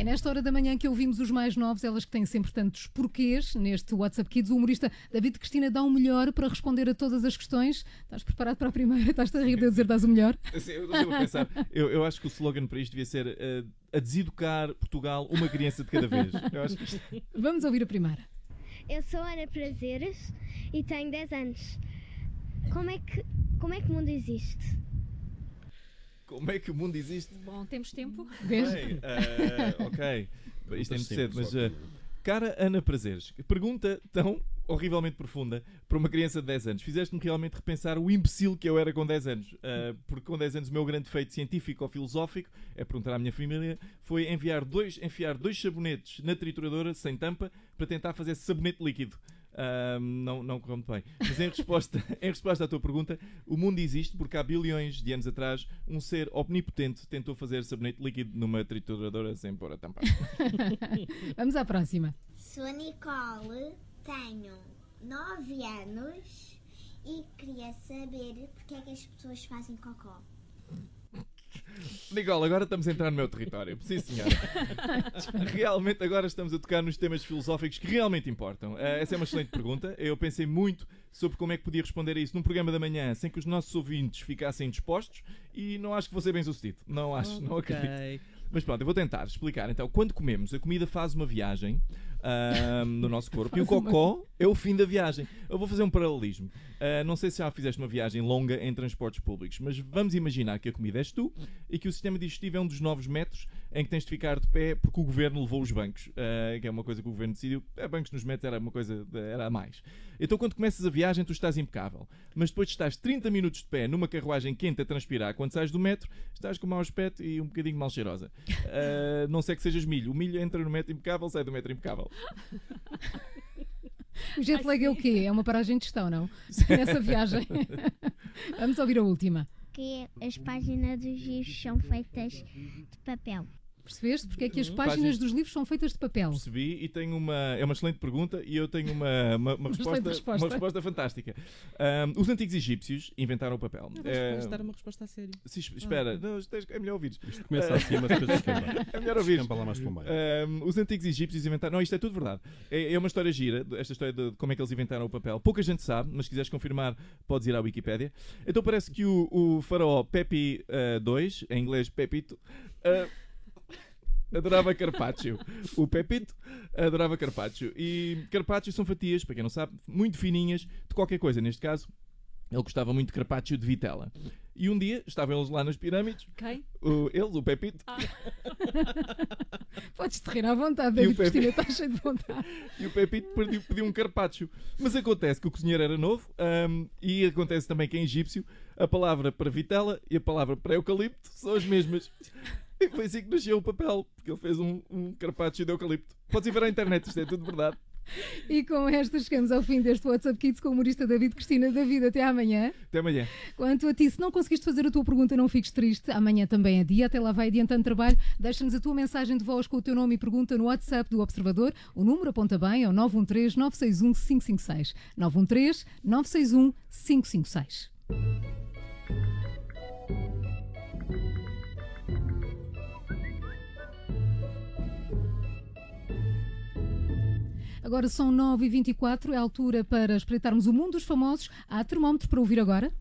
É nesta hora da manhã que ouvimos os mais novos, elas que têm sempre tantos porquês. Neste WhatsApp Kids, o humorista David Cristina dá o um melhor para responder a todas as questões. Estás preparado para a primeira? Estás-te a rir de eu dizer dás o melhor? Sim, eu, eu, pensar, eu, eu, acho que o slogan para isto devia ser uh, a deseducar Portugal uma criança de cada vez. Que... Vamos ouvir a primeira. Eu sou Ana Prazeres e tenho 10 anos. Como é que, como é que o mundo existe? Como é que o mundo existe? Bom, temos tempo. Bem, uh, ok, isto é muito cedo, mas. Uh, cara Ana Prazeres, pergunta tão horrivelmente profunda para uma criança de 10 anos. Fizeste-me realmente repensar o imbecil que eu era com 10 anos. Uh, porque com 10 anos o meu grande feito científico ou filosófico, é perguntar à minha família, foi enviar dois, enfiar dois sabonetes na trituradora sem tampa para tentar fazer sabonete líquido. Uh, não, não correu muito bem. Mas em resposta, em resposta à tua pergunta, o mundo existe porque há bilhões de anos atrás um ser omnipotente tentou fazer sabonete líquido numa trituradora sem pôr a tampa. Vamos à próxima. Sou Nicole, tenho 9 anos e queria saber porque é que as pessoas fazem cocó. Nicole, agora estamos a entrar no meu território. Sim, senhora. realmente, agora estamos a tocar nos temas filosóficos que realmente importam. Uh, essa é uma excelente pergunta. Eu pensei muito sobre como é que podia responder a isso num programa da manhã sem que os nossos ouvintes ficassem dispostos e não acho que vou ser bem sucedido. Não acho, okay. não acredito. Mas pronto, eu vou tentar explicar. Então, quando comemos, a comida faz uma viagem uh, no nosso corpo e o cocó é o fim da viagem. Eu vou fazer um paralelismo. Uh, não sei se já fizeste uma viagem longa em transportes públicos, mas vamos imaginar que a comida és tu e que o sistema digestivo é um dos novos metros em que tens de ficar de pé porque o governo levou os bancos, uh, que é uma coisa que o governo decidiu. É, bancos nos metros era uma coisa, era a mais. Então, quando começas a viagem, tu estás impecável. Mas depois de estás 30 minutos de pé numa carruagem quente a transpirar, quando sais do metro, estás com mau aspecto e um bocadinho mal cheirosa. Uh, não sei que sejas milho. O milho entra no metro impecável, sai do metro impecável. O jet lag é o quê? É uma paragem de gestão, não? Nessa viagem. Vamos ouvir a última. Que as páginas dos livros são feitas de papel. Percebeste? Porque é que as uhum. páginas, páginas dos livros são feitas de papel? Percebi e tenho uma. É uma excelente pergunta e eu tenho uma, uma, uma, resposta, resposta, uma resposta fantástica. Um, os antigos egípcios inventaram o papel. Não, é... dar uma resposta a sério. Sim, espera, ah. não, é melhor ouvir. Isto começa assim, mas depois É melhor ouvir. lá mais para um, os antigos egípcios inventaram. Não, isto é tudo verdade. É, é uma história gira, esta história de como é que eles inventaram o papel. Pouca gente sabe, mas se quiseres confirmar, podes ir à Wikipédia. Então parece que o, o faraó Pepi II, uh, em inglês Pepito, uh, adorava carpaccio. O Pepito adorava carpaccio. E carpaccio são fatias, para quem não sabe, muito fininhas de qualquer coisa. Neste caso, ele gostava muito de carpaccio de vitela. E um dia estavam eles lá nas pirâmides. Quem? O, eles, o Pepito. Ah. Podes-te rir à vontade, David Cristina, está cheio de vontade. E o Pepito pediu, pediu um carpaccio. Mas acontece que o cozinheiro era novo um, e acontece também que em egípcio a palavra para vitela e a palavra para eucalipto são as mesmas. E foi assim que nasceu o papel, porque ele fez um, um carpaccio de eucalipto. Podes ir ver à internet, isto é tudo verdade. E com esta chegamos ao fim deste WhatsApp Kids com o humorista David Cristina. David, até amanhã. Até amanhã. Quanto a ti, se não conseguiste fazer a tua pergunta, não fiques triste. Amanhã também é dia. Até lá vai adiantando trabalho. Deixa-nos a tua mensagem de voz com o teu nome e pergunta no WhatsApp do Observador. O número aponta bem, é o 913 961 556. 913 961 556. Agora são 9h24, é a altura para espreitarmos o mundo dos famosos. Há termómetro para ouvir agora?